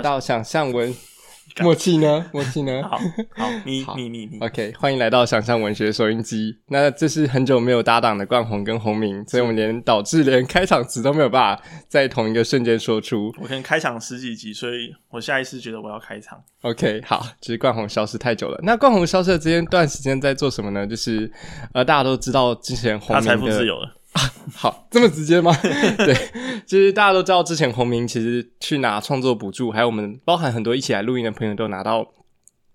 来到想象文，默契呢？默契呢？好，好，你 好你你你，OK，欢迎来到想象文学收音机。那这是很久没有搭档的冠宏跟洪明，所以我们连导致连开场词都没有办法在同一个瞬间说出。我可能开场十几集，所以我下意识觉得我要开场。OK，好，就是冠宏消失太久了。那冠宏消失的这段时间在做什么呢？就是呃，大家都知道之前洪他明的财富自由了，啊 好，这么直接吗？对，其实大家都知道，之前洪明其实去拿创作补助，还有我们包含很多一起来录音的朋友都拿到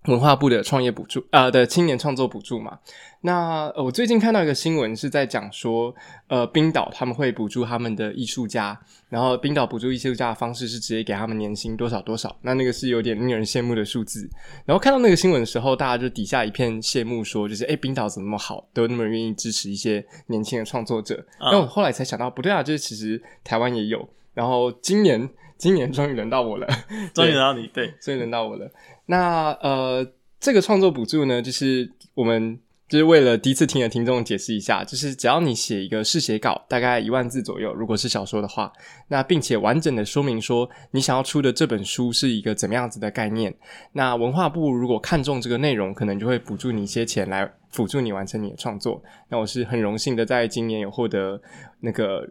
文化部的创业补助，呃的青年创作补助嘛。那、呃我最近看到一个新闻是在讲说，呃，冰岛他们会补助他们的艺术家，然后冰岛补助艺术家的方式是直接给他们年薪多少多少，那那个是有点令人羡慕的数字。然后看到那个新闻的时候，大家就底下一片羡慕，说就是哎，诶冰岛怎么那么好，都那么愿意支持一些年轻的创作者。啊那我后来才想到，不对啊，就是其实台湾也有。然后今年，今年终于轮到我了，终于轮到你。对，终于轮到我了。那呃，这个创作补助呢，就是我们就是为了第一次听的听众解释一下，就是只要你写一个试写稿，大概一万字左右，如果是小说的话，那并且完整的说明说你想要出的这本书是一个怎么样子的概念，那文化部如果看中这个内容，可能就会补助你一些钱来辅助你完成你的创作。那我是很荣幸的，在今年有获得那个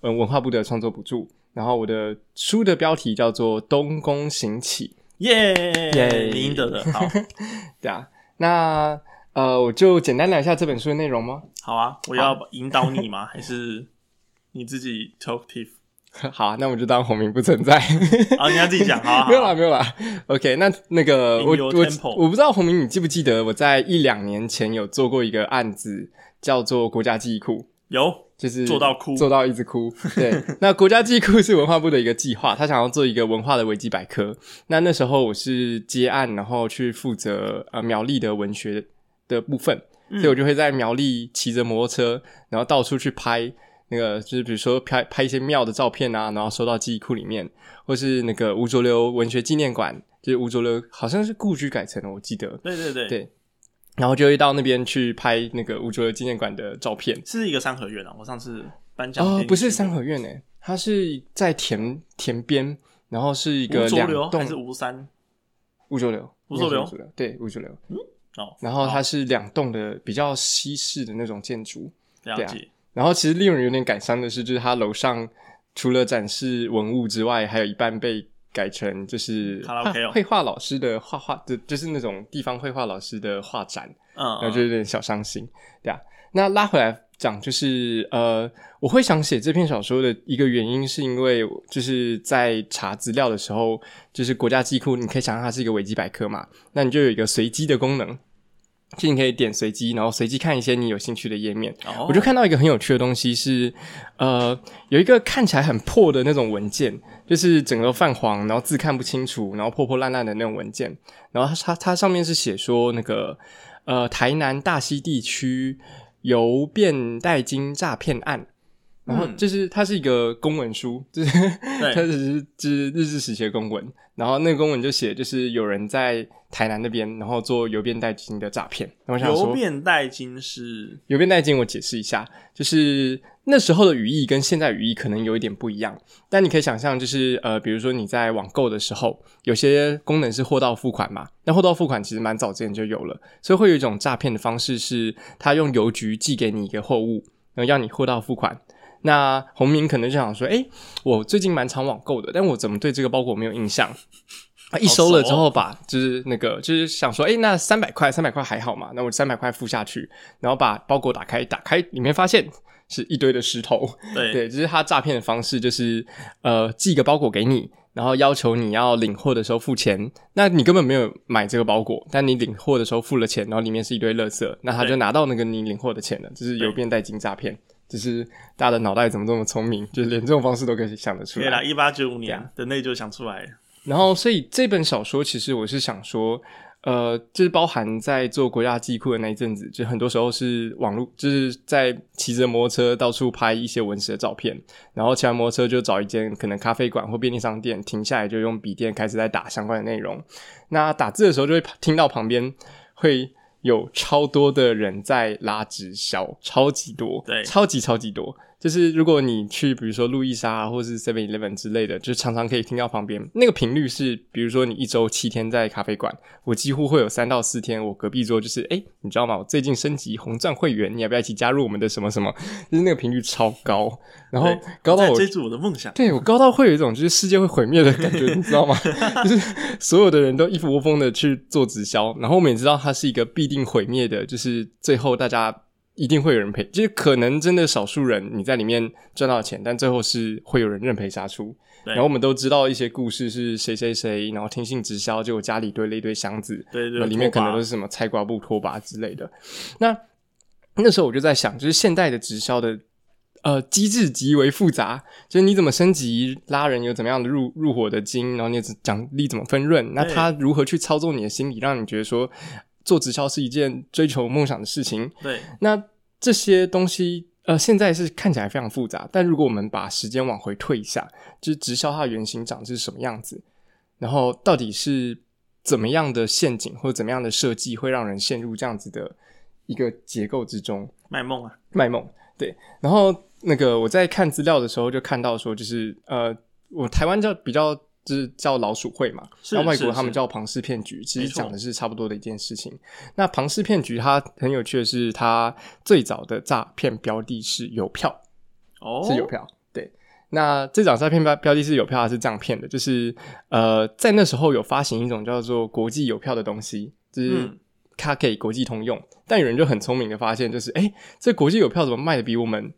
呃文化部的创作补助。然后我的书的标题叫做《东宫行起》，耶耶你赢得了，好，对啊，那呃，我就简单聊一下这本书的内容吗？好啊，我要引导你吗？还是你自己 talkative？好啊，那我就当红明不存在。啊，你要自己讲，好啊好没有啦，啊，没有啦。OK，那那个我我我不知道红明，你记不记得我在一两年前有做过一个案子，叫做国家记忆库。有就是做到哭做到一直哭。对，那国家记忆库是文化部的一个计划，他想要做一个文化的维基百科。那那时候我是接案，然后去负责呃苗栗的文学的部分，嗯所以我就会在苗栗骑着摩托车，然后到处去拍。那个就是比如说拍拍一些庙的照片啊，然后收到记忆库里面，或是那个吴浊流文学纪念馆，就是吴浊流好像是故居改成了，我记得。对对对，对然后就会到那边去拍那个吴浊流纪念馆的照片。是一个三合院啊。我上次颁奖哦，不是三合院诶，它是在田田边，然后是一个两栋还是吴山？吴浊流，吴浊流流，对吴浊流。哦，然后它是两栋的比较西式的那种建筑，了解，然后其实令人有点感伤的是，就是它楼上除了展示文物之外，还有一半被改成就是绘画老师的画画就，就是那种地方绘画老师的画展。嗯，然后就有点小伤心，对啊。那拉回来讲，就是呃，我会想写这篇小说的一个原因，是因为就是在查资料的时候，就是国家机库，你可以想象它是一个维基百科嘛，那你就有一个随机的功能，就你可以点随机，然后随机看一些你有兴趣的页面。哦我就看到一个很有趣的东西是，呃，有一个看起来很破的那种文件，就是整个泛黄，然后字看不清楚，然后破破烂烂的那种文件。然后它它它上面是写说那个呃台南大溪地区邮变代金诈骗案。然后嗯。就是它是一个公文书，就是它只是就是日治时期的公文，然后那个公文就写就是有人在台南那边，然后做邮变代金的诈骗。我想说邮变代金是？邮变代金，我解释一下，就是那时候的语义跟现在语义可能有一点不一样，但你可以想象，就是呃，比如说你在网购的时候，有些功能是货到付款嘛，那货到付款其实蛮早之前就有了，所以会有一种诈骗的方式是，他用邮局寄给你一个货物，然后要你货到付款。那洪明可能就想说，诶，我最近蛮常网购的，但我怎么对这个包裹没有印象？啊，一收了之后把，就是那个，就是想说，诶，那三百块，三百块还好嘛？那我三百块付下去，然后把包裹打开，打开里面发现是一堆的石头。对对，就是他诈骗的方式，就是呃寄个包裹给你，然后要求你要领货的时候付钱，那你根本没有买这个包裹，但你领货的时候付了钱，然后里面是一堆垃圾，那他就拿到那个你领货的钱了，就是邮变代金诈骗。就是大家的脑袋怎么这么聪明，就是连这种方式都可以想得出来。对啦，一八九五年啊的那就想出来了，然后，所以这本小说其实我是想说，呃，就是包含在做国家机库的那一阵子，就很多时候是网络，就是在骑着摩托车到处拍一些文史的照片，然后骑完摩托车就找一间可能咖啡馆或便利商店停下来，就用笔电开始在打相关的内容。那打字的时候就会听到旁边会有超多的人在拉直销，超级多，对超级超级多。就是如果你去，比如说路易莎啊或是 Seven Eleven 之类的，就常常可以听到旁边那个频率是，比如说你一周七天在咖啡馆，我几乎会有三到四天，我隔壁桌就是，哎，你知道吗？我最近升级红钻会员，你要不要一起加入我们的什么什么？就是那个频率超高，然后高到我在追逐我的梦想。对我高到会有一种就是世界会毁灭的感觉，你知道吗？就是所有的人都一窝蜂的去做直销，然后我们也知道它是一个必定毁灭的，就是最后大家一定会有人赔，就是可能真的少数人你在里面赚到钱，但最后是会有人认赔杀出。然后我们都知道一些故事是谁谁谁，然后听信直销，结果家里堆了一堆箱子，对对，那里面可能都是是什么菜瓜布、拖把之类的。那那时候我就在想，就是现代的直销的呃机制极为复杂，就是你怎么升级拉人有怎么样的入入伙的金，然后你奖励怎么分润，那他如何去操纵你的心理，让你觉得说做直销是一件追求梦想的事情？对那这些东西，呃，现在是看起来非常复杂，但如果我们把时间往回退一下，就是直销它的原型长是什么样子，然后到底是怎么样的陷阱或者怎么样的设计会让人陷入这样子的一个结构之中卖梦啊，卖梦？对，然后那个我在看资料的时候就看到说，就是呃，我台湾叫比较。就是叫老鼠会嘛，是然后外国他们叫庞氏骗局，其实讲的是差不多的一件事情。那庞氏骗局它很有趣的是，它最早的诈骗标的是邮票，哦，是邮票。对，那这张诈骗标标的是邮票，它是这样骗的，就是呃，在那时候有发行一种叫做国际邮票的东西，就是嗯它可以国际通用。但有人就很聪明的发现，就是哎、诶这国际邮票怎么卖的比我们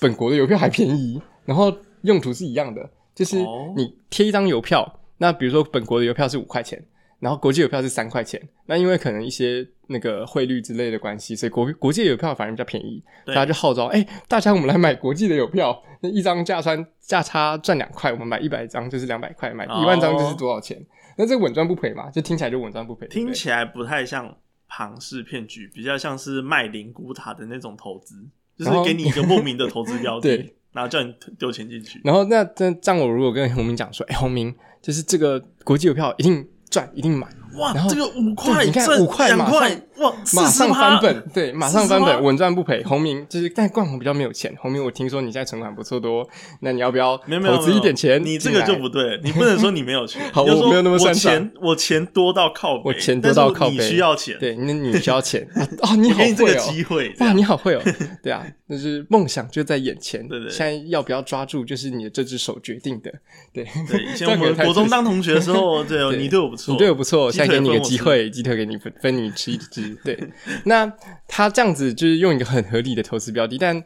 本国的邮票还便宜？然后用途是一样的，就是哦你贴一张邮票，那比如说本国的邮票是五块钱。然后国际邮票是三块钱，那因为可能一些那个汇率之类的关系，所以国国际邮票反而比较便宜。对大家就号召，哎、大家我们来买国际的邮票，那一张价差价差赚两块，我们买一百张就是两百块，买哦一万张就是多少钱？那这稳赚不赔嘛？就听起来就稳赚不赔，听起来不太像庞氏骗局，比较像是卖灵骨塔的那种投资，就是给你一个莫名的投资标的对，然后叫你丢钱进去。然后那这这样，我如果跟洪明讲说，哎、洪明，就是这个国际邮票一定赚，一定买，哇然，后这个五块你看五块马两块，哇，马上翻本，对，马上翻本，稳赚不赔。红明就是，但冠宏比较没有钱。红明，我听说你现在存款不错多，那你要不要投资一点钱？你这个就不对，你不能说你没有钱，好我没有那么我钱我钱多到靠，我钱多到靠你需要钱，对，那你需要钱啊哦，你好会哦，机会，这哇，你好会哦！对啊，就是梦想就在眼前，对对现在要不要抓住，就是你的这只手决定的。对，对，以前 我们国中当同学的时候，对哦，你对我不错，你对我不错，鸡现在给你个机会，鸡腿给你分分你吃一只。对，那他这样子就是用一个很合理的投资标的，但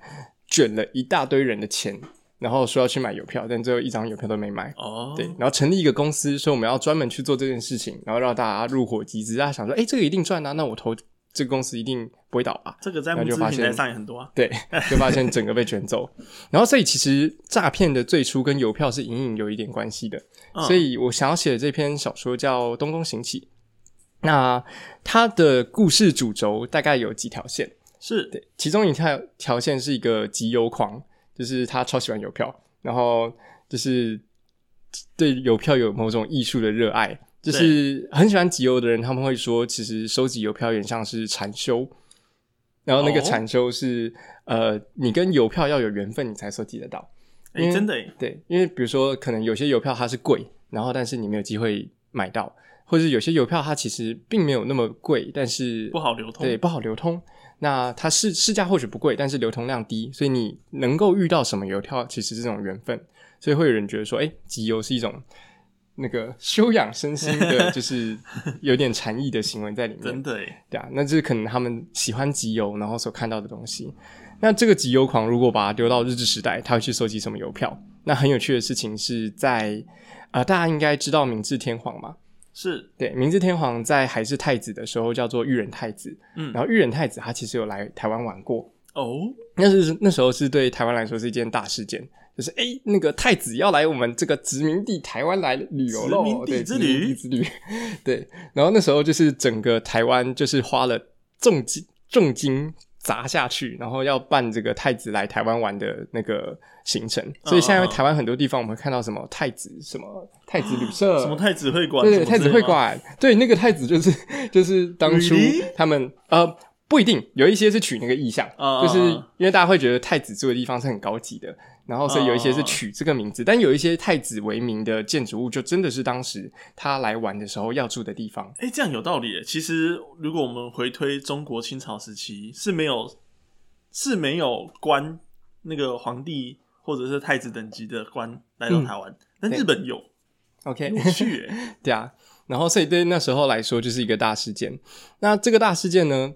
卷了一大堆人的钱，然后说要去买邮票，但最后一张邮票都没买。哦，对，然后成立一个公司，说我们要专门去做这件事情，然后让大家入伙集资。大家想说，哎，这个一定赚啊，那我投这个公司一定不会倒吧？这个在募资平台上也很多啊，对，就发现整个被卷走。然后，所以其实诈骗的最初跟邮票是隐隐有一点关系的。嗯所以我想要写的这篇小说叫《东东行起》，那它的故事主轴大概有几条线。是对，其中一条条线是一个集邮狂，就是他超喜欢邮票，然后就是对邮票有某种艺术的热爱，就是很喜欢集邮的人，他们会说，其实收集邮票有点像是禅修。然后那个哦禅修是、呃，你跟邮票要有缘分，你才收集得到。因哎，为真的哎，对，因为比如说，可能有些邮票它是贵，然后但是你没有机会买到，或者是有些邮票它其实并没有那么贵，但是不好流通，对，不好流通。那它市市价或许不贵，但是流通量低，所以你能够遇到什么邮票，其实是这种缘分，所以会有人觉得说，哎、集邮是一种那个修养身心的，就是有点禅意的行为在里面。真的哎，对啊，那这是可能他们喜欢集邮，然后所看到的东西。那这个集邮狂如果把它丢到日治时代，他会去收集什么邮票？那很有趣的事情是在啊、呃大家应该知道明治天皇嘛？是对，明治天皇在还是太子的时候叫做裕仁太子，嗯然后裕仁太子他其实有来台湾玩过，哦，那是那时候是对台湾来说是一件大事件，就是诶那个太子要来我们这个殖民地台湾来旅游喽，对，之殖民旅？地之旅，对，然后那时候就是整个台湾就是花了重金重金砸下去，然后要办这个太子来台湾玩的那个行程，所以现在台湾很多地方我们会看到什么太子什么太子旅社，什么太子会馆，对太子会馆，对，那个太子就是就是当初？他们呃不一定，有一些是取那个意象，啊就是因为大家会觉得太子住的地方是很高级的，然后所以有一些是取这个名字，但有一些太子为名的建筑物，就真的是当时他来玩的时候要住的地方。哎、这样有道理耶。其实，如果我们回推中国清朝时期，是没有是没有官那个皇帝或者是太子等级的官来到台湾，但日本有，OK，有趣耶。对啊，然后所以对那时候来说就是一个大事件。那这个大事件呢，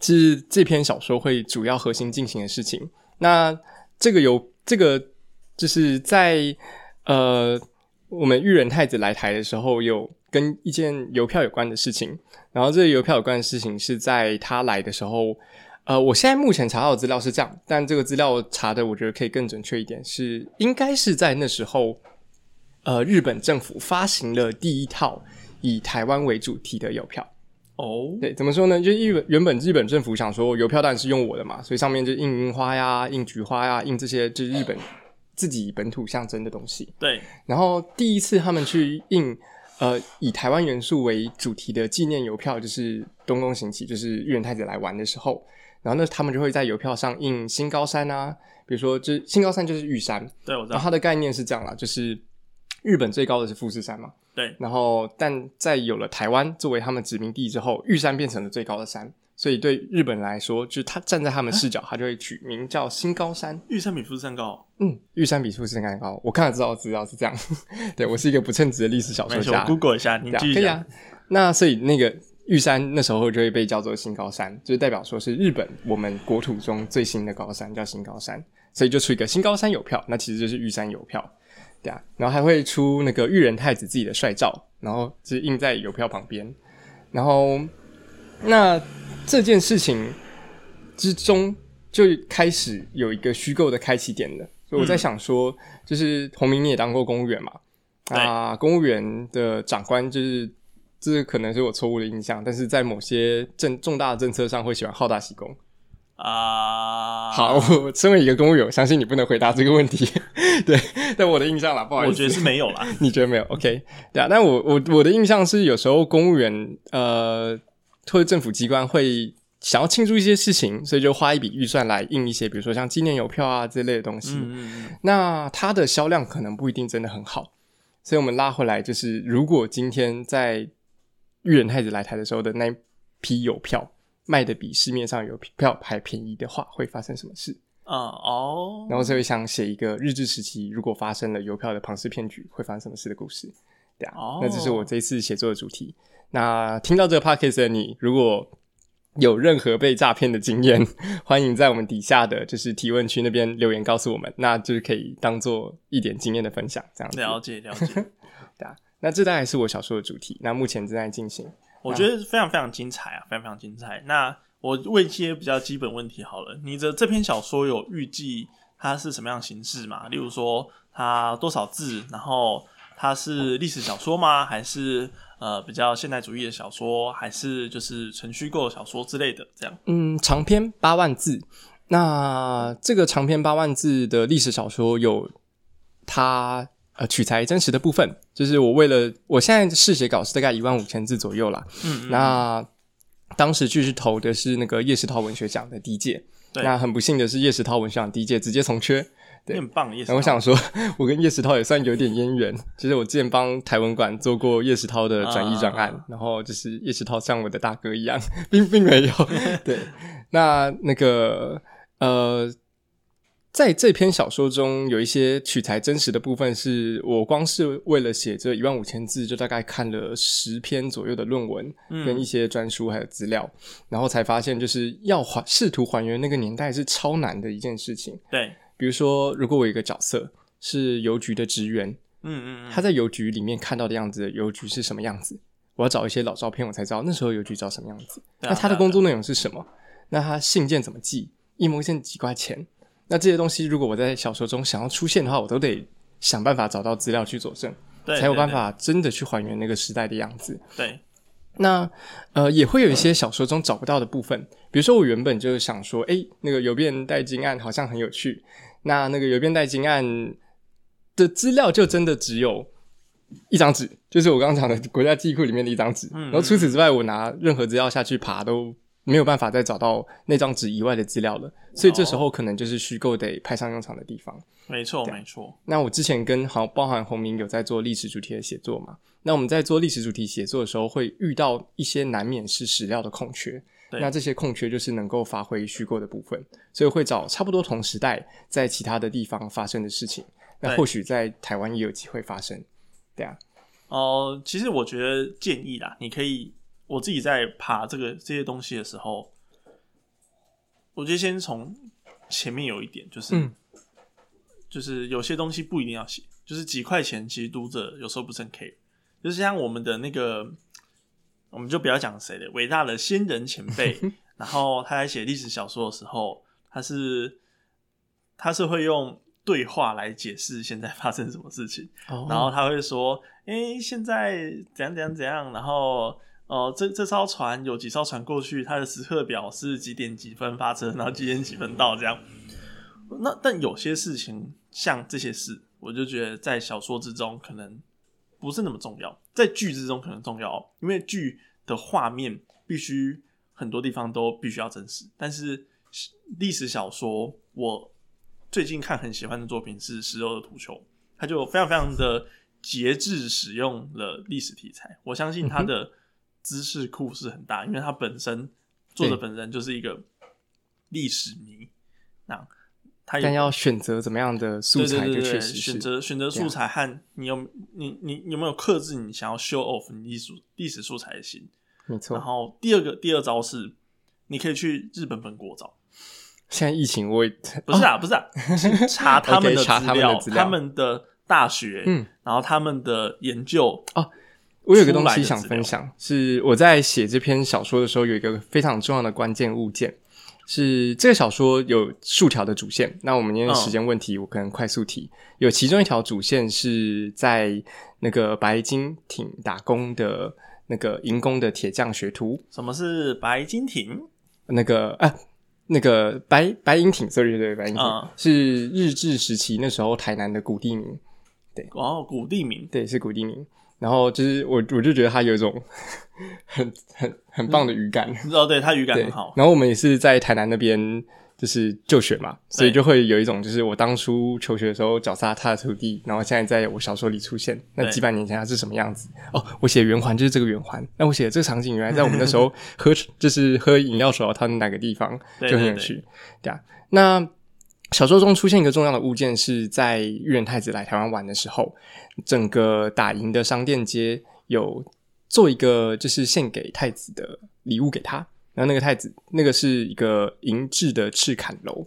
是这篇小说会主要核心进行的事情。那这个有这个就是在呃我们裕仁太子来台的时候，有跟一件邮票有关的事情。然后这个邮票有关的事情是在他来的时候。呃，我现在目前查到的资料是这样，但这个资料查的我觉得可以更准确一点，是应该是在那时候，呃，日本政府发行了第一套以台湾为主题的邮票。哦，对，怎么说呢？就日本原本日本政府想说邮票当然是用我的嘛，所以上面就印樱花呀、印菊花呀、印这些就是日本自己本土象征的东西。对，然后第一次他们去印呃以台湾元素为主题的纪念邮票，就是东宫行起，就是裕仁太子来玩的时候，然后那他们就会在邮票上印新高山啊，比如说就是新高山就是玉山，对我知。道，然后它的概念是这样啦，就是日本最高的是富士山嘛，对，然后但在有了台湾作为他们殖民地之后，玉山变成了最高的山，所以对日本来说，就是他站在他们视角，他就会取名叫新高山。玉山比富士山高，嗯，玉山比富士山高，我看了知道资料是这样。对我是一个不称职的历史小说家，Google 一下，你继续讲。可以啊。那所以那个玉山那时候就会被叫做新高山，就是代表说是日本我们国土中最新的高山，叫新高山，所以就出一个新高山邮票，那其实就是玉山邮票，对啊。然后还会出那个裕仁太子自己的帅照，然后就是印在邮票旁边。然后那这件事情之中就开始有一个虚构的开启点了，所以我在想说，就是洪明你也当过公务员嘛？啊，公务员的长官就是，这可能是我错误的印象，但是在某些政重大的政策上会喜欢好大喜功。啊，好，我身为一个公务员，我相信你不能回答这个问题。对，但我的印象啦，不好意思，我觉得是没有啦。你觉得没有？OK，对啊，但我我我的印象是，有时候公务员呃或者政府机关会想要庆祝一些事情，所以就花一笔预算来印一些，比如说像纪念邮票啊这类的东西。嗯嗯嗯，那它的销量可能不一定真的很好，所以我们拉回来就是，如果今天在裕仁太子来台的时候的那批邮票卖的比市面上邮票还便宜的话，会发生什么事？啊哦，然后所以想写一个日治时期如果发生了邮票的庞氏骗局会发生什么事的故事，对啊，哦那这是我这一次写作的主题。那听到这个 podcast 的你，如果有任何被诈骗的经验，欢迎在我们底下的就是提问区那边留言告诉我们，那就是可以当做一点经验的分享，这样子。了解了解。对啊，那这大概是我小说的主题，那目前正在进行。我觉得非常非常精彩啊，非常非常精彩。那我问一些比较基本问题好了，你的这篇小说有预计它是什么样形式吗？例如说它多少字，然后它是历史小说吗？还是呃比较现代主义的小说，还是就是纯虚构小说之类的？这样嗯，长篇八万字。那这个长篇八万字的历史小说有它呃取材真实的部分，就是我为了我现在试写稿是大概一万五千字左右啦。嗯嗯那当时去是投的是那个叶石涛文学奖的第一届，对那很不幸的是叶石涛文学奖第一届直接从缺。对很棒，也是。然后我想说，我跟叶石涛也算有点渊源。其实我之前帮台文馆做过叶石涛的转译专案，啊然后就是叶石涛像我的大哥一样，并并没有。对，那那个呃，在这篇小说中有一些取材真实的部分，是我光是为了写这一万五千字，就大概看了十篇左右的论文，跟一些专书还有资料，然后才发现，就是要还试图还原那个年代是超难的一件事情。对，比如说，如果我有一个角色是邮局的职员，嗯嗯嗯，他在邮局里面看到的样子，邮局是什么样子？我要找一些老照片，我才知道那时候邮局长什么样子。啊那他的工作内容是什么？那他信件怎么寄？一封信几块钱？那这些东西，如果我在小说中想要出现的话，我都得想办法找到资料去佐证，对才有办。法真的去还原那个时代的样子。对对那呃，也会有一些小说中找不到的部分，比如说我原本就是想说，诶，那个邮变代金案好像很有趣，那那个邮变代金案的资料就真的只有一张纸，就是我刚刚讲的国家记忆库里面的一张纸，嗯然后除此之外，我拿任何资料下去爬都没有办法再找到那张纸以外的资料了，所以这时候可能就是虚构得派上用场的地方。没错，没错。那我之前跟好包含洪明有在做历史主题的写作嘛？那我们在做历史主题写作的时候，会遇到一些难免是史料的空缺。那这些空缺就是能够发挥虚构的部分，所以会找差不多同时代在其他的地方发生的事情。那或许在台湾也有机会发生，对啊。哦，其实我觉得建议啦，你可以我自己在爬这个这些东西的时候，我觉得先从前面有一点，就是就是有些东西不一定要写，就是几块钱，其实读者有时候不是很 care。就是像我们的那个，我们就不要讲谁的伟大的先人前辈，然后他在写历史小说的时候，他是他是会用。对话来解释现在发生什么事情，然后他会说：“哎，现在怎样怎样怎样。”然后哦，这这艘船有几艘船过去，它的时刻表是几点几分发车，然后几点几分到这样。那但有些事情像这些事，我就觉得在小说之中可能不是那么重要，在剧之中可能重要，因为剧的画面必须很多地方都必须要真实。但是历史小说我。最近看很喜欢的作品是《石头的土球》，他就非常非常的节制使用了历史题材。我相信他的知识库是很大，因为他本身作者本身就是一个历史迷。那他但要选择怎么样的素材，就确实选择选择素材和你有你你有没有克制你想要 show off 你历史历史素材的心？没错。然后第二个第二招是，你可以去日本本国找。现在疫情，我也不是啊，不是啊，查 他们的资料，他们的大学，嗯，然后他们的研究哦。我有个东西想分享，是我在写这篇小说的时候，有一个非常重要的关键物件，是这个小说有数条的主线。那我们因为时间问题，我可能快速提。有其中一条主线是在那个白金艇打工的那个银工的铁匠学徒。什么是白金艇？那个啊。那个白白银町，sorry，对白银町是日治时期那时候台南的古地名，对，哦，古地名，对，是古地名。然后就是我，我就觉得他有一种很很很棒的语感，哦，对，他语感很好。然后我们也是在台南那边。就是就学嘛，所以就会有一种，就是我当初求学的时候脚踏他的土地，然后现在在我小说里出现。那几百年前他是什么样子？哦，我写圆环就是这个圆环。那我写的这个场景原来在我们那时候 喝，就是喝饮料时候，它哪个地方就很有趣，对啊。那小说中出现一个重要的物件，是在裕仁太子来台湾玩的时候，整个打赢的商店街有做一个，就是献给太子的礼物给他。然后那个太子，那个是一个银质的赤坎楼，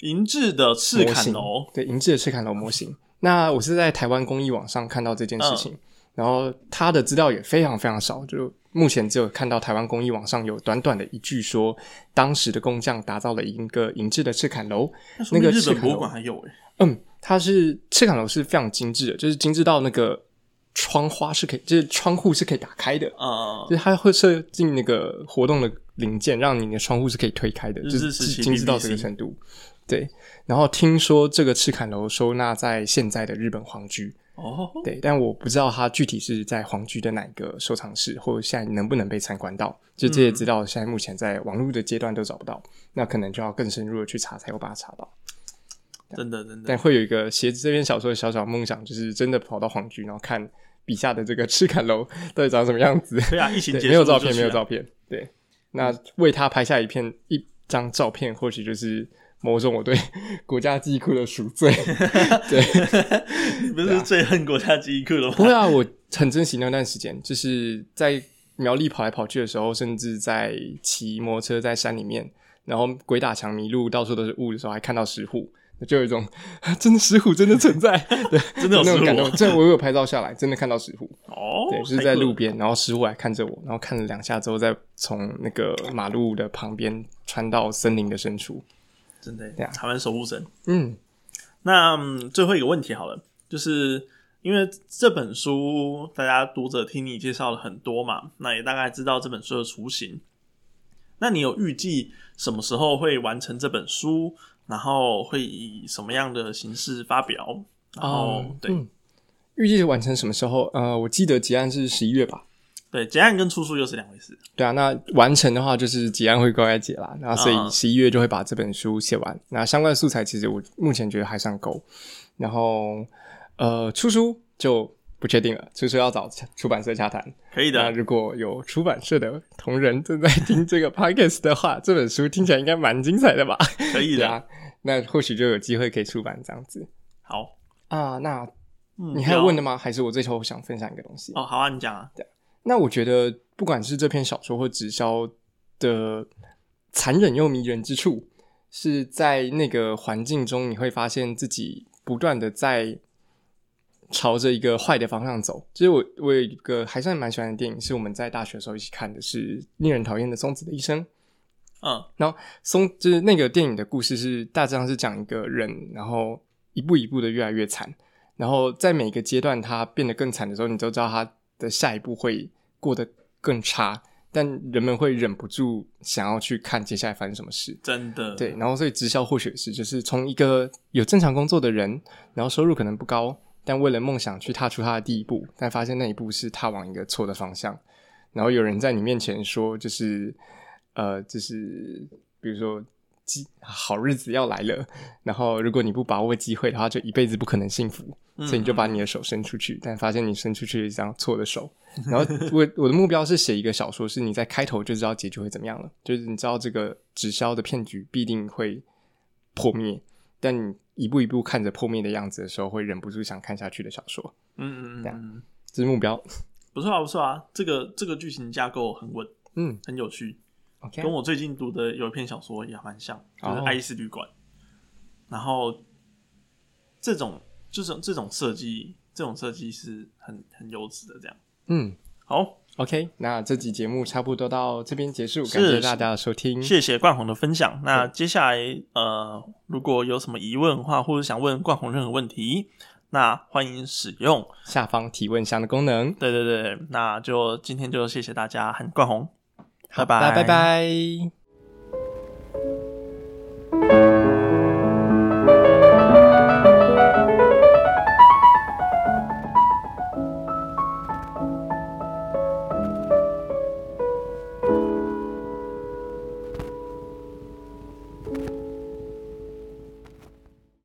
银质的赤坎楼，对，银质的赤坎楼模型。那我是在台湾公益网上看到这件事情，然后他的资料也非常非常少，就目前只有看到台湾公益网上有短短的一句说，当时的工匠打造了一个银质的赤坎楼。那个日本博物馆还有诶，嗯，它是赤坎楼是非常精致的，就是精致到那个。窗花是可以，就是窗户是可以打开的啊，就是它会设计那个活动的零件，让你的窗户是可以推开的，就是精致到这个程度。对，然后听说这个赤坎楼收纳在现在的日本皇居哦，对，但我不知道它具体是在皇居的哪个收藏室，或者现在能不能被参观到。就这些资料，现在目前在网络的阶段都找不到，那可能就要更深入的去查，才有把它查到。真的，真的，但会有一个写这篇小说的小小梦想，就是真的跑到皇居，然后看。笔下的这个 赤坎楼到底长什么样子？对啊，疫情没有照片，没有照片。对，那为他拍下一片一张照片，或许就是某种我对国家记忆库的赎罪。对，不是最恨国家记忆库了吗？不会啊，我很珍惜那段时间，就是在苗栗跑来跑去的时候，甚至在骑摩托车在山里面，然后鬼打墙迷路，到处都是雾的时候，还看到石虎。就有一种 真的石虎真的存在，对，真的有那种感动。这我有拍照下来，真的看到石虎哦，对，就是在路边，然后石虎还看着我，然后看了两下之后，再从那个马路的旁边穿到森林的深处，真的，台湾守护神。嗯，那最后一个问题好了，就是因为这本书大家读者听你介绍了很多嘛，那也大概知道这本书的雏形。那你有预计什么时候会完成这本书？然后会以什么样的形式发表？然后对，预计完成什么时候？呃，我记得结案是十一月吧。对，结案跟出书又是两回事。对啊，那完成的话就是结案会乖乖结啦，那所以嗯十一月就会把这本书写完。那相关的素材其实我目前觉得还算够，然后呃出书就不确定了，出书要找出版社洽谈。可以的，那如果有出版社的同仁正在听这个 podcast 的话，这本书听起来应该蛮精彩的吧？可以的。啊，那或许就有机会可以出版这样子好，啊。那嗯你还有问的吗？还是我最后想分享一个东西？哦，好啊，你讲啊。那我觉得，不管是这篇小说或直销的残忍又迷人之处，是在那个环境中，你会发现自己不断的在朝着一个坏的方向走。其实我，我有一个还算蛮喜欢的电影，是我们在大学的时候一起看的，是《令人讨厌的松子的一生》。嗯然后松就是那个电影的故事是大致上是讲一个人，然后一步一步的越来越惨，然后在每个阶段他变得更惨的时候，你都知道他的下一步会过得更差，但人们会忍不住想要去看接下来发生什么事。真的。对，然后所以直销或许是就是从一个有正常工作的人，然后收入可能不高，但为了梦想去踏出他的第一步，但发现那一步是踏往一个错的方向，然后有人在你面前说，就是呃，就是比如说机好日子要来了，然后如果你不把握机会的话，就一辈子不可能幸福，嗯所以你就把你的手伸出去，但发现你伸出去了一张错的手。然后我我的目标是写一个小说，是你在开头就知道结局会怎么样了，就是你知道这个直销的骗局必定会破灭，但你一步一步看着破灭的样子的时候，会忍不住想看下去的小说，嗯嗯这样嗯嗯，这是目标。不错啊，不错啊，这个这个剧情架构很稳，嗯很有趣，，OK，跟我最近读的有一篇小说也蛮像，就是哦《爱丽丝旅馆》。然后这种这种这种设计，这种设计是很很优质的，这样。嗯好，，OK，那这集节目差不多到这边结束，感谢大家的收听。谢谢冠宏的分享。那接下来呃，如果有什么疑问的话，或者想问冠宏任何问题，那欢迎使用。下方提问箱的功能，对对对，那就今天就谢谢大家，很冠宏，好拜拜拜拜。